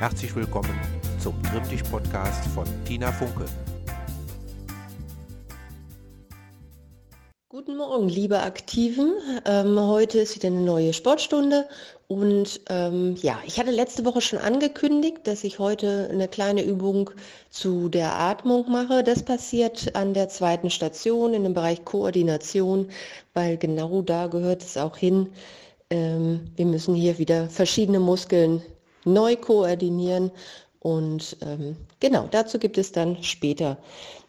Herzlich willkommen zum Trimmdich-Podcast von Tina Funke. Guten Morgen, liebe Aktiven. Ähm, heute ist wieder eine neue Sportstunde und ähm, ja, ich hatte letzte Woche schon angekündigt, dass ich heute eine kleine Übung zu der Atmung mache. Das passiert an der zweiten Station in dem Bereich Koordination, weil genau da gehört es auch hin. Ähm, wir müssen hier wieder verschiedene Muskeln neu koordinieren und ähm, genau, dazu gibt es dann später.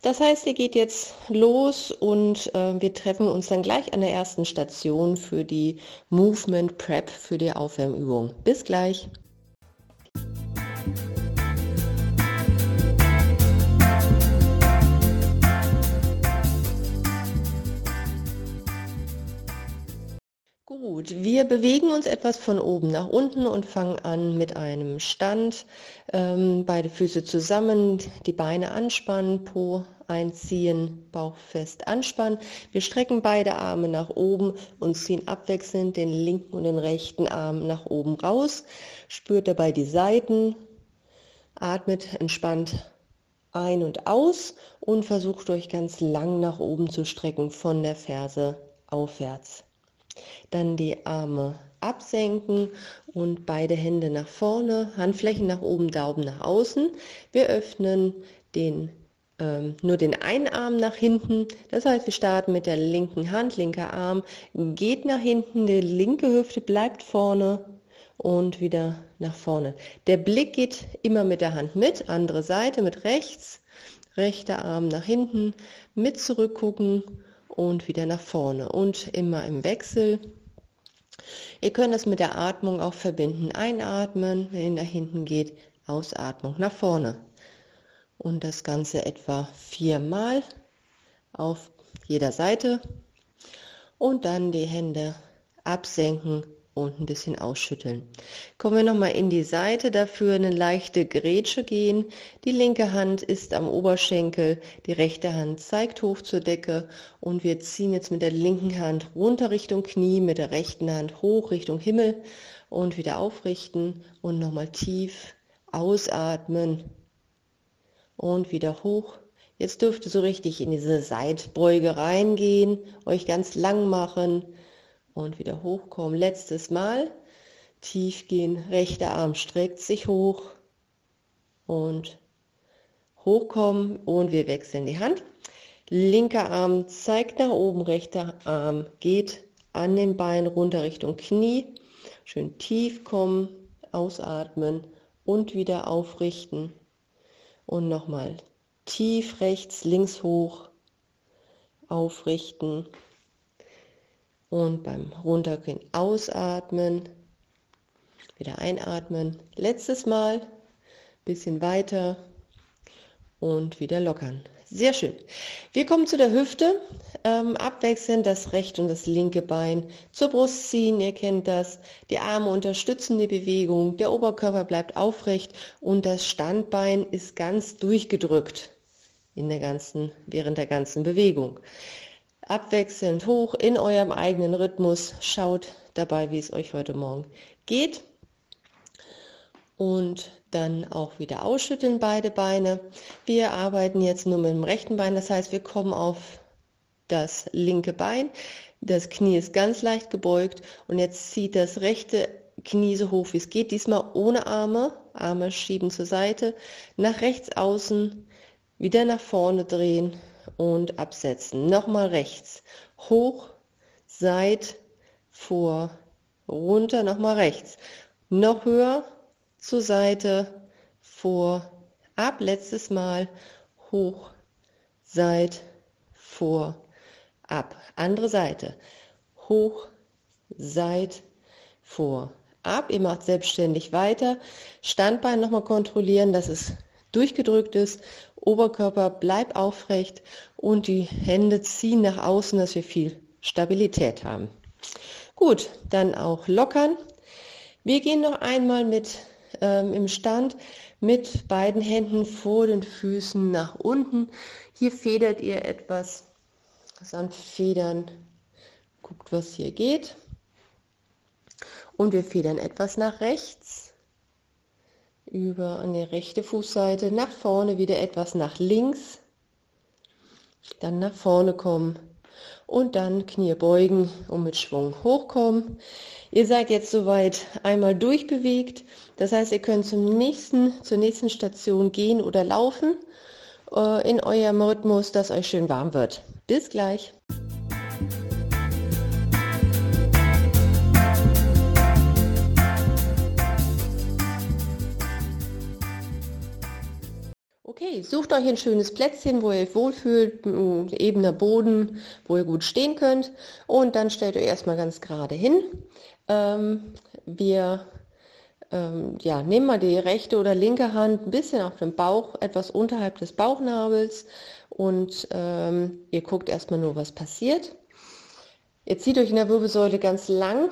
Das heißt, ihr geht jetzt los und äh, wir treffen uns dann gleich an der ersten Station für die Movement Prep, für die Aufwärmübung. Bis gleich. Gut, wir bewegen uns etwas von oben nach unten und fangen an mit einem Stand. Ähm, beide Füße zusammen, die Beine anspannen, Po einziehen, Bauch fest anspannen. Wir strecken beide Arme nach oben und ziehen abwechselnd den linken und den rechten Arm nach oben raus. Spürt dabei die Seiten, atmet entspannt ein und aus und versucht euch ganz lang nach oben zu strecken von der Ferse aufwärts. Dann die Arme absenken und beide Hände nach vorne, Handflächen nach oben, Daumen nach außen. Wir öffnen den, ähm, nur den einen Arm nach hinten. Das heißt, wir starten mit der linken Hand, linker Arm geht nach hinten, die linke Hüfte bleibt vorne und wieder nach vorne. Der Blick geht immer mit der Hand mit, andere Seite mit rechts, rechter Arm nach hinten, mit zurückgucken und wieder nach vorne und immer im Wechsel. Ihr könnt das mit der Atmung auch verbinden. Einatmen, wenn ihr nach hinten geht, Ausatmung nach vorne. Und das Ganze etwa viermal auf jeder Seite. Und dann die Hände absenken und ein bisschen ausschütteln. Kommen wir nochmal in die Seite, dafür eine leichte Grätsche gehen. Die linke Hand ist am Oberschenkel, die rechte Hand zeigt hoch zur Decke und wir ziehen jetzt mit der linken Hand runter Richtung Knie, mit der rechten Hand hoch Richtung Himmel und wieder aufrichten und nochmal tief ausatmen und wieder hoch. Jetzt dürft ihr so richtig in diese Seitbeuge reingehen, euch ganz lang machen und wieder hochkommen. Letztes Mal. Tief gehen. Rechter Arm streckt sich hoch und hochkommen und wir wechseln die Hand. Linker Arm zeigt nach oben, rechter Arm geht an den Beinen runter Richtung Knie. Schön tief kommen, ausatmen und wieder aufrichten. Und nochmal tief rechts, links hoch, aufrichten und beim Runtergehen ausatmen, wieder einatmen. Letztes Mal, bisschen weiter und wieder lockern. Sehr schön. Wir kommen zu der Hüfte. Ähm, abwechselnd das rechte und das linke Bein zur Brust ziehen. Ihr kennt das. Die Arme unterstützen die Bewegung. Der Oberkörper bleibt aufrecht und das Standbein ist ganz durchgedrückt in der ganzen, während der ganzen Bewegung abwechselnd hoch in eurem eigenen Rhythmus. Schaut dabei, wie es euch heute Morgen geht. Und dann auch wieder ausschütteln beide Beine. Wir arbeiten jetzt nur mit dem rechten Bein, das heißt, wir kommen auf das linke Bein. Das Knie ist ganz leicht gebeugt und jetzt zieht das rechte Knie so hoch wie es geht, diesmal ohne Arme. Arme schieben zur Seite, nach rechts außen, wieder nach vorne drehen und absetzen. Nochmal rechts. Hoch, seit, vor, runter, nochmal rechts. Noch höher, zur Seite, vor, ab. Letztes Mal. Hoch, seit, vor, ab. Andere Seite. Hoch, seit, vor, ab. Ihr macht selbstständig weiter. Standbein nochmal kontrollieren, dass es durchgedrückt ist Oberkörper bleibt aufrecht und die Hände ziehen nach außen, dass wir viel Stabilität haben. Gut, dann auch lockern. Wir gehen noch einmal mit ähm, im Stand mit beiden Händen vor den Füßen nach unten. Hier federt ihr etwas, sanft federn. Guckt, was hier geht. Und wir federn etwas nach rechts. Über an die rechte Fußseite, nach vorne wieder etwas nach links, dann nach vorne kommen und dann Knie beugen und mit Schwung hochkommen. Ihr seid jetzt soweit einmal durchbewegt. Das heißt, ihr könnt zum nächsten, zur nächsten Station gehen oder laufen äh, in eurem Rhythmus, dass euch schön warm wird. Bis gleich. Okay, sucht euch ein schönes Plätzchen, wo ihr euch wohlfühlt, ebener Boden, wo ihr gut stehen könnt. Und dann stellt euch erstmal ganz gerade hin. Ähm, wir ähm, ja, nehmen mal die rechte oder linke Hand ein bisschen auf den Bauch, etwas unterhalb des Bauchnabels und ähm, ihr guckt erstmal nur, was passiert. Ihr zieht euch in der Wirbelsäule ganz lang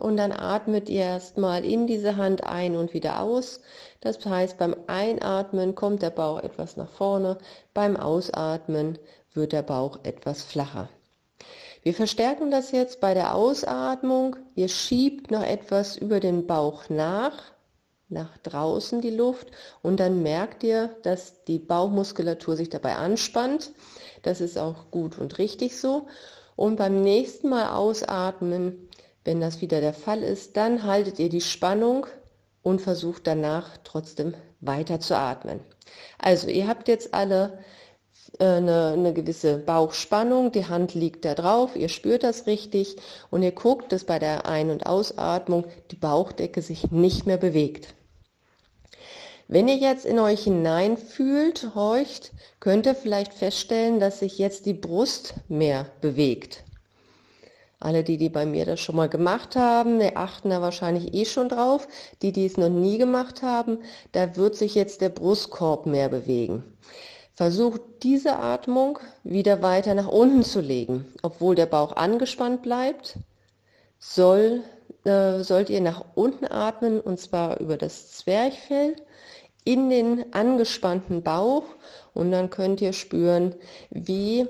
und dann atmet ihr erstmal in diese Hand ein und wieder aus. Das heißt, beim Einatmen kommt der Bauch etwas nach vorne, beim Ausatmen wird der Bauch etwas flacher. Wir verstärken das jetzt bei der Ausatmung. Ihr schiebt noch etwas über den Bauch nach, nach draußen die Luft und dann merkt ihr, dass die Bauchmuskulatur sich dabei anspannt. Das ist auch gut und richtig so. Und beim nächsten Mal ausatmen wenn das wieder der Fall ist, dann haltet ihr die Spannung und versucht danach trotzdem weiter zu atmen. Also ihr habt jetzt alle äh, eine, eine, gewisse Bauchspannung, die Hand liegt da drauf, ihr spürt das richtig und ihr guckt, dass bei der Ein- und Ausatmung die Bauchdecke sich nicht mehr bewegt. Wenn ihr jetzt in euch hineinfühlt, horcht, könnt ihr vielleicht feststellen, dass sich jetzt die Brust mehr bewegt. Alle, die, die bei mir das schon mal gemacht haben, die achten da wahrscheinlich eh schon drauf. Die, die es noch nie gemacht haben, da wird sich jetzt der Brustkorb mehr bewegen. Versucht diese Atmung wieder weiter nach unten zu legen. Obwohl der Bauch angespannt bleibt, soll, äh, sollt ihr nach unten atmen und zwar über das Zwerchfell in den angespannten Bauch und dann könnt ihr spüren, wie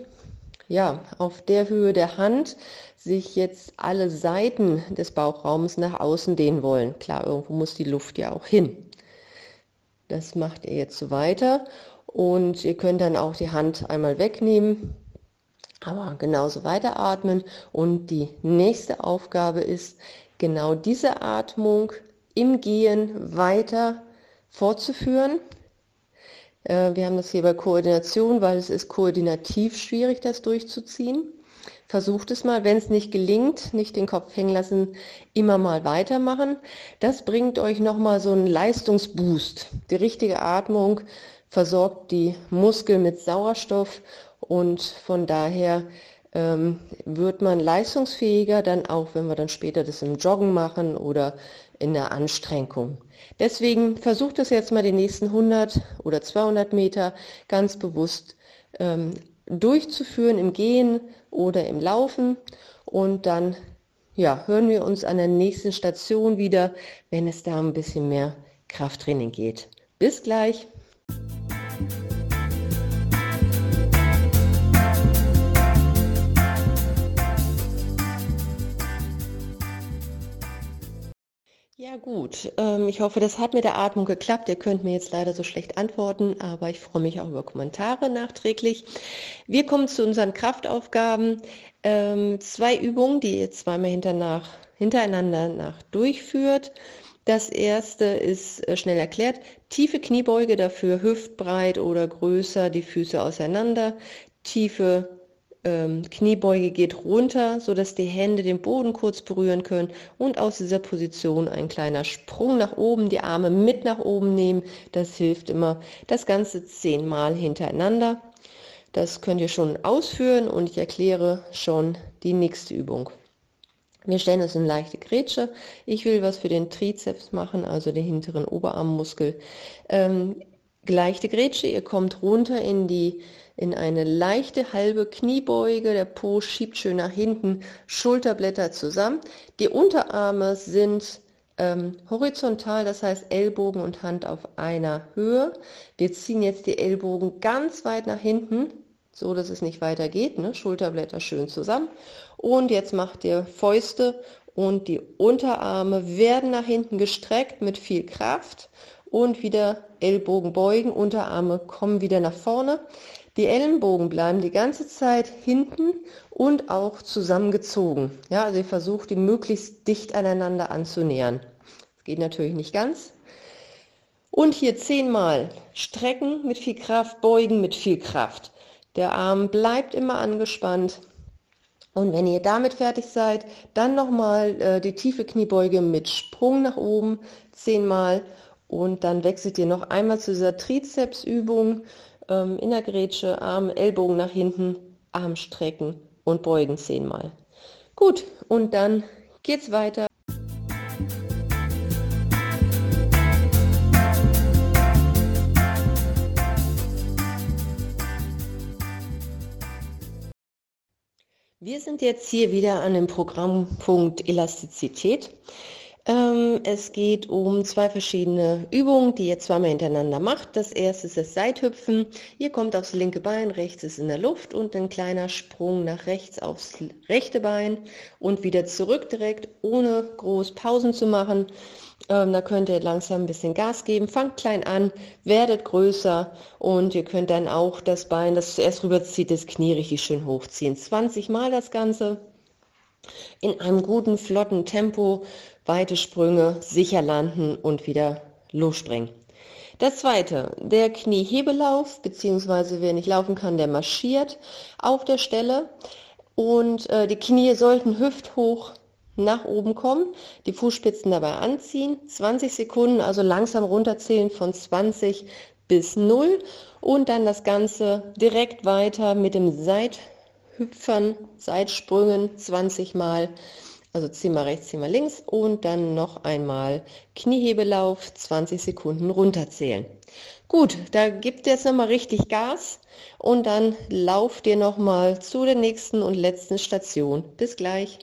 ja, auf der Höhe der Hand sich jetzt alle Seiten des Bauchraums nach außen dehnen wollen. Klar, irgendwo muss die Luft ja auch hin. Das macht ihr jetzt weiter und ihr könnt dann auch die Hand einmal wegnehmen, aber genauso weiteratmen und die nächste Aufgabe ist, genau diese Atmung im Gehen weiter fortzuführen. Äh, wir haben das hier bei Koordination, weil es ist koordinativ schwierig, das durchzuziehen. Versucht es mal, wenn es nicht gelingt, nicht den Kopf hängen lassen, immer mal weitermachen. Das bringt euch nochmal so einen Leistungsboost. Die richtige Atmung versorgt die Muskeln mit Sauerstoff und von daher ähm, wird man leistungsfähiger, dann auch wenn wir dann später das im Joggen machen oder in der Anstrengung. Deswegen versucht es jetzt mal die nächsten 100 oder 200 Meter ganz bewusst ähm, durchzuführen im Gehen oder im Laufen und dann ja, hören wir uns an der nächsten Station wieder, wenn es da ein bisschen mehr Krafttraining geht. Bis gleich! Gut, ähm, ich hoffe, das hat mit der Atmung geklappt. Ihr könnt mir jetzt leider so schlecht antworten, aber ich freue mich auch über Kommentare nachträglich. Wir kommen zu unseren Kraftaufgaben. Ähm, zwei Übungen, die ihr zweimal hintereinander nach durchführt. Das erste ist äh, schnell erklärt. Tiefe Kniebeuge, dafür hüftbreit oder größer, die Füße auseinander. Tiefe ähm, Kniebeuge geht runter, so dass die Hände den Boden kurz berühren können und aus dieser Position ein kleiner Sprung nach oben, die Arme mit nach oben nehmen. Das hilft immer. Das Ganze zehnmal hintereinander. Das könnt ihr schon ausführen und ich erkläre schon die nächste Übung. Wir stellen uns in leichte Grätsche. Ich will was für den Trizeps machen, also den hinteren Oberarmmuskel. Ähm, leichte Grätsche, ihr kommt runter in die in eine leichte halbe Kniebeuge. Der Po schiebt schön nach hinten, Schulterblätter zusammen. Die Unterarme sind ähm, horizontal, das heißt Ellbogen und Hand auf einer Höhe. Wir ziehen jetzt die Ellbogen ganz weit nach hinten, so dass es nicht weiter geht. Ne? Schulterblätter schön zusammen. Und jetzt macht ihr Fäuste und die Unterarme werden nach hinten gestreckt mit viel Kraft und wieder Ellbogen beugen, Unterarme kommen wieder nach vorne. Die Ellenbogen bleiben die ganze Zeit hinten und auch zusammengezogen. Ja, also ihr versucht, die möglichst dicht aneinander anzunähern. Das geht natürlich nicht ganz. Und hier zehnmal strecken mit viel Kraft, beugen mit viel Kraft. Der Arm bleibt immer angespannt. Und wenn ihr damit fertig seid, dann nochmal äh, die tiefe Kniebeuge mit Sprung nach oben, zehnmal. Und dann wechselt ihr noch einmal zu dieser Trizepsübung ähm, in der Grätsche, Arm, Ellbogen nach hinten, Arm strecken und beugen zehnmal. Gut, und dann geht's weiter. Wir sind jetzt hier wieder an dem Programmpunkt Elastizität. Ähm, es geht um zwei verschiedene Übungen, die ihr zweimal hintereinander macht. Das erste ist das Seithüpfen. Ihr kommt aufs linke Bein, rechts ist in der Luft und ein kleiner Sprung nach rechts aufs rechte Bein und wieder zurück direkt, ohne groß Pausen zu machen. Ähm, da könnt ihr langsam ein bisschen Gas geben. Fangt klein an, werdet größer und ihr könnt dann auch das Bein, das zuerst rüberzieht, das Knie richtig schön hochziehen. 20 Mal das Ganze in einem guten, flotten Tempo, weite Sprünge, sicher landen und wieder losspringen. Das zweite, der Kniehebelauf, beziehungsweise wer nicht laufen kann, der marschiert auf der Stelle. Und äh, die Knie sollten hüfthoch nach oben kommen, die Fußspitzen dabei anziehen, 20 Sekunden, also langsam runterzählen von 20 bis 0 und dann das Ganze direkt weiter mit dem Seithüpfern, Seitsprüngen 20 Mal, also 10 mal rechts, 10 mal links und dann noch einmal Kniehebelauf, 20 Sekunden runterzählen. Gut, da gibt jetzt nochmal richtig Gas und dann lauft ihr nochmal zu der nächsten und letzten Station. Bis gleich.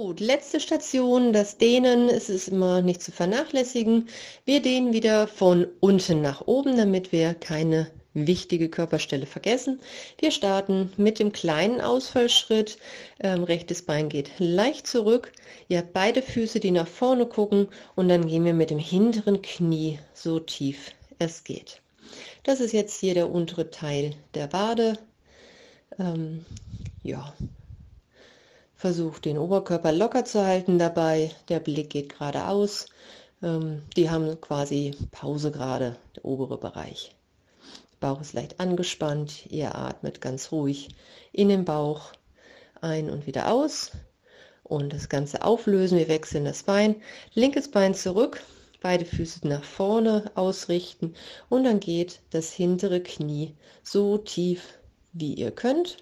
Gut, letzte Station, das Dehnen. Es ist immer nicht zu vernachlässigen. Wir dehnen wieder von unten nach oben, damit wir keine wichtige Körperstelle vergessen. Wir starten mit dem kleinen Ausfallschritt. Ähm, rechtes Bein geht leicht zurück. Ihr habt beide Füße, die nach vorne gucken und dann gehen wir mit dem hinteren Knie so tief es geht. Das ist jetzt hier der untere Teil der Wade. Ähm, ja, Versucht den Oberkörper locker zu halten dabei. Der Blick geht geradeaus. Ähm, die haben quasi Pause gerade, der obere Bereich. Bauch ist leicht angespannt. Ihr atmet ganz ruhig in den Bauch ein und wieder aus. Und das Ganze auflösen. Wir wechseln das Bein. Linkes Bein zurück. Beide Füße nach vorne ausrichten. Und dann geht das hintere Knie so tief, wie ihr könnt.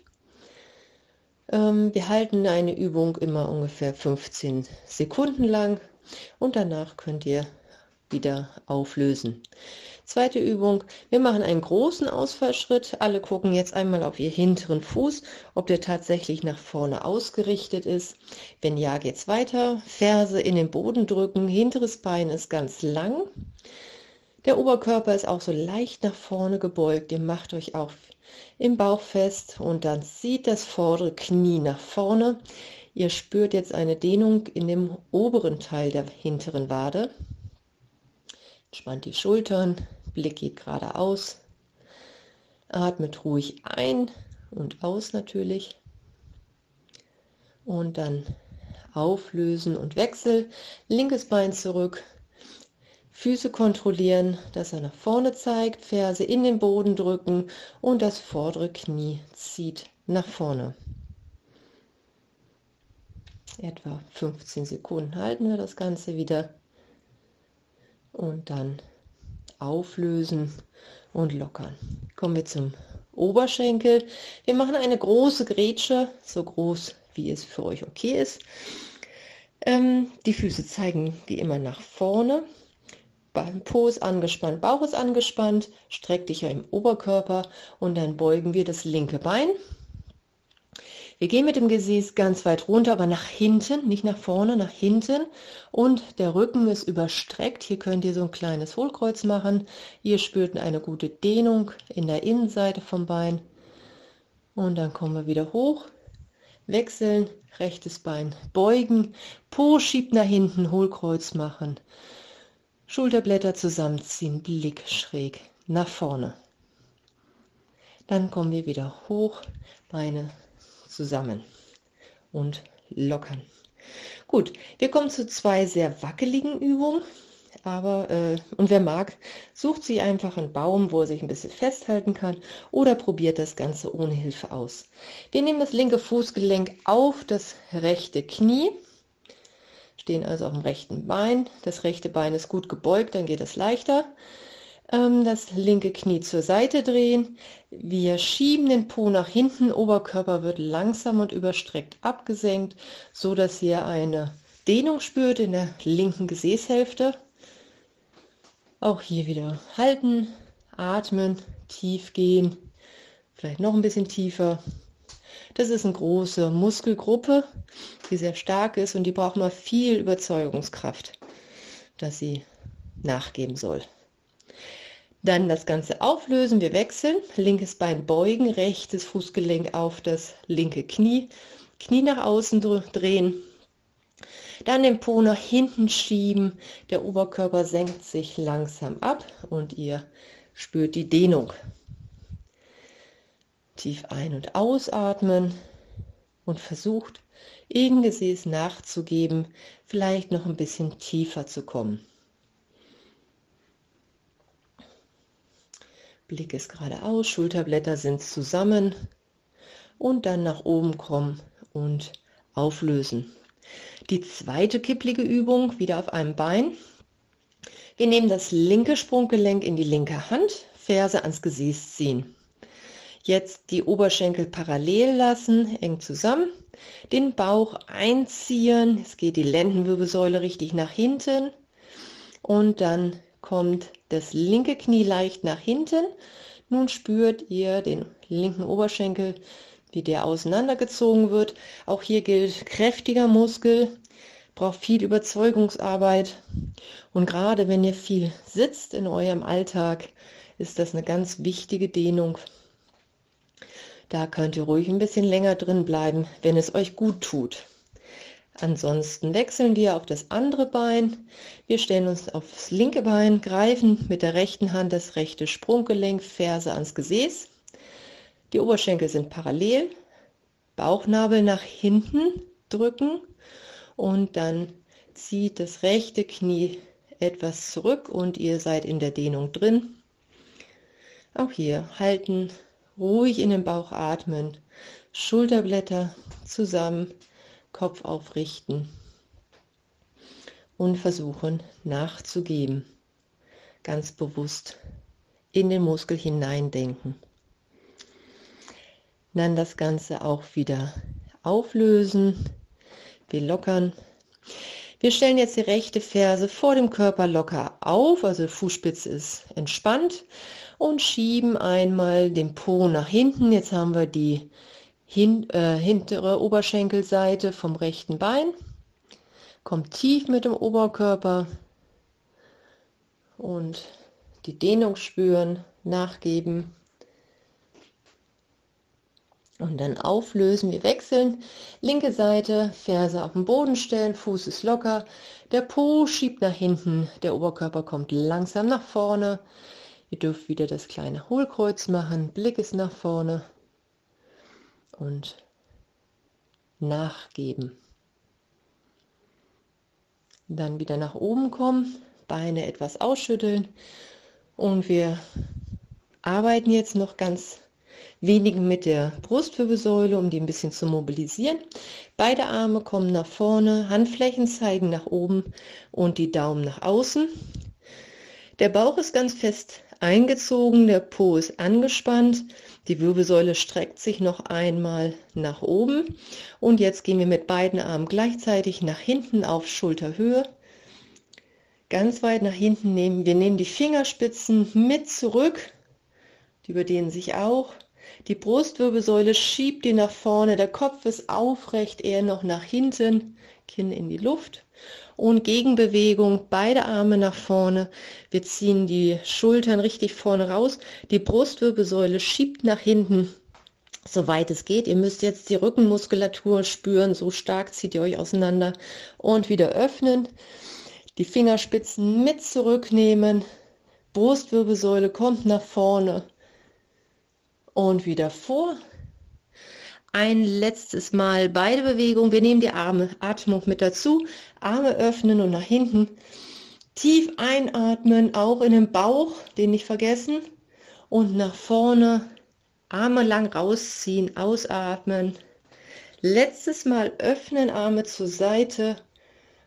Ähm, wir halten eine Übung immer ungefähr 15 Sekunden lang und danach könnt ihr wieder auflösen. Zweite Übung, wir machen einen großen Ausfallschritt. Alle gucken jetzt einmal auf ihr hinteren Fuß, ob der tatsächlich nach vorne ausgerichtet ist. Wenn ja, geht's weiter. Ferse in den Boden drücken, hinteres Bein ist ganz lang. Der Oberkörper ist auch so leicht nach vorne gebeugt. Ihr macht euch auch im Bauch fest und dann zieht das vordere Knie nach vorne. Ihr spürt jetzt eine Dehnung in dem oberen Teil der hinteren Wade. Entspannt die Schultern, Blick geht geradeaus. Atmet ruhig ein und aus natürlich. Und dann auflösen und wechsel. Linkes Bein zurück, Füße kontrollieren, dass er nach vorne zeigt, Ferse in den Boden drücken und das vordere Knie zieht nach vorne. Etwa 15 Sekunden halten wir das Ganze wieder und dann auflösen und lockern. Kommen wir zum Oberschenkel. Wir machen eine große Grätsche, so groß wie es für euch okay ist. Ähm, die Füße zeigen wie immer nach vorne. Po ist angespannt, Bauch ist angespannt, streck dich ja im Oberkörper und dann beugen wir das linke Bein. Wir gehen mit dem Gesäß ganz weit runter, aber nach hinten, nicht nach vorne, nach hinten. Und der Rücken ist überstreckt. Hier könnt ihr so ein kleines Hohlkreuz machen. Ihr spürt eine gute Dehnung in der Innenseite vom Bein. Und dann kommen wir wieder hoch. Wechseln, rechtes Bein beugen, Po schiebt nach hinten, Hohlkreuz machen. Schulterblätter zusammenziehen, Blick schräg nach vorne. Dann kommen wir wieder hoch, Beine zusammen und lockern. Gut, wir kommen zu zwei sehr wackeligen Übungen. Aber, äh, und wer mag, sucht sich einfach einen Baum, wo er sich ein bisschen festhalten kann oder probiert das Ganze ohne Hilfe aus. Wir nehmen das linke Fußgelenk auf das rechte Knie, stehen also auf dem rechten Bein. Das rechte Bein ist gut gebeugt, dann geht es leichter. Ähm, das linke Knie zur Seite drehen. Wir schieben den Po nach hinten, Oberkörper wird langsam und überstreckt abgesenkt, so dass ihr eine Dehnung spürt in der linken Gesäßhälfte. Auch hier wieder halten, atmen, tief gehen, vielleicht noch ein bisschen tiefer. Das ist eine große Muskelgruppe, die sehr stark ist und die braucht mal viel Überzeugungskraft, dass sie nachgeben soll. Dann das Ganze auflösen, wir wechseln, linkes Bein beugen, rechtes Fußgelenk auf das linke Knie, Knie nach außen drehen, dann den Po nach hinten schieben, der Oberkörper senkt sich langsam ab und ihr spürt die Dehnung. Tief ein- und ausatmen und versucht, im Gesäß nachzugeben, vielleicht noch ein bisschen tiefer zu kommen. Blick ist geradeaus, Schulterblätter sind zusammen und dann nach oben kommen und auflösen. Die zweite kipplige Übung wieder auf einem Bein. Wir nehmen das linke Sprunggelenk in die linke Hand, Ferse ans Gesäß ziehen. Jetzt die Oberschenkel parallel lassen, eng zusammen, den Bauch einziehen, es geht die Lendenwirbelsäule richtig nach hinten und dann kommt das linke Knie leicht nach hinten. Nun spürt ihr den linken Oberschenkel, wie der auseinandergezogen wird. Auch hier gilt kräftiger Muskel, braucht viel Überzeugungsarbeit. Und gerade wenn ihr viel sitzt in eurem Alltag, ist das eine ganz wichtige Dehnung. Da könnt ihr ruhig ein bisschen länger drin bleiben, wenn es euch gut tut. Ansonsten wechseln wir auf das andere Bein. Wir stellen uns aufs linke Bein, greifen mit der rechten Hand das rechte Sprunggelenk, Ferse ans Gesäß. Die Oberschenkel sind parallel, Bauchnabel nach hinten drücken und dann zieht das rechte Knie etwas zurück und ihr seid in der Dehnung drin. Auch hier halten, ruhig in den Bauch atmen, Schulterblätter zusammen, Kopf aufrichten und versuchen nachzugeben. Ganz bewusst in den Muskel hineindenken. Dann das Ganze auch wieder auflösen. Wir lockern. Wir stellen jetzt die rechte Ferse vor dem Körper locker auf, also Fußspitze ist entspannt und schieben einmal den Po nach hinten. Jetzt haben wir die hin, äh, hintere Oberschenkelseite vom rechten Bein. Kommt tief mit dem Oberkörper und die Dehnung spüren, nachgeben und dann auflösen. Wir wechseln. Linke Seite, Ferse auf den Boden stellen, Fuß ist locker, der Po schiebt nach hinten, der Oberkörper kommt langsam nach vorne. Ihr dürft wieder das kleine Hohlkreuz machen, Blick ist nach vorne und nachgeben. Dann wieder nach oben kommen, Beine etwas ausschütteln und wir arbeiten jetzt noch ganz wenig mit der Brustwirbelsäule, um die ein bisschen zu mobilisieren. Beide Arme kommen nach vorne, Handflächen zeigen nach oben und die Daumen nach außen. Der Bauch ist ganz fest eingezogen, der Po ist angespannt, die Wirbelsäule streckt sich noch einmal nach oben und jetzt gehen wir mit beiden Armen gleichzeitig nach hinten auf Schulterhöhe. Ganz weit nach hinten nehmen. Wir nehmen die Fingerspitzen mit zurück, die überdehnen sich auch. Die Brustwirbelsäule schiebt die nach vorne, der Kopf ist aufrecht, eher noch nach hinten, Kinn in die Luft. Und Gegenbewegung, beide Arme nach vorne. Wir ziehen die Schultern richtig vorne raus. Die Brustwirbelsäule schiebt nach hinten, soweit es geht. Ihr müsst jetzt die Rückenmuskulatur spüren, so stark zieht ihr euch auseinander. Und wieder öffnen. Die Fingerspitzen mit zurücknehmen. Brustwirbelsäule kommt nach vorne und wieder vor. Ein letztes Mal beide Bewegungen. Wir nehmen die Arme, Atmung mit dazu. Arme öffnen und nach hinten. Tief einatmen, auch in den Bauch, den nicht vergessen. Und nach vorne. Arme lang rausziehen, ausatmen. Letztes Mal öffnen, Arme zur Seite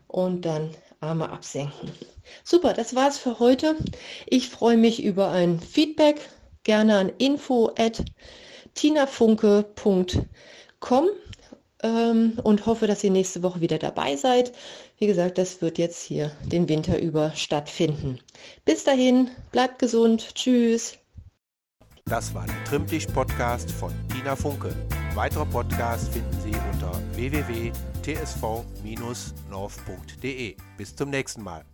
und dann Arme absenken. Super, das war's für heute. Ich freue mich über ein Feedback gerne an info at tinafunke.com ähm, und hoffe, dass ihr nächste Woche wieder dabei seid. Wie gesagt, das wird jetzt hier den Winter über stattfinden. Bis dahin, bleibt gesund. Tschüss. Das war der Trimmtisch-Podcast von Tina Funke. Weitere Podcasts finden Sie unter www.tsv-north.de. Bis zum nächsten Mal.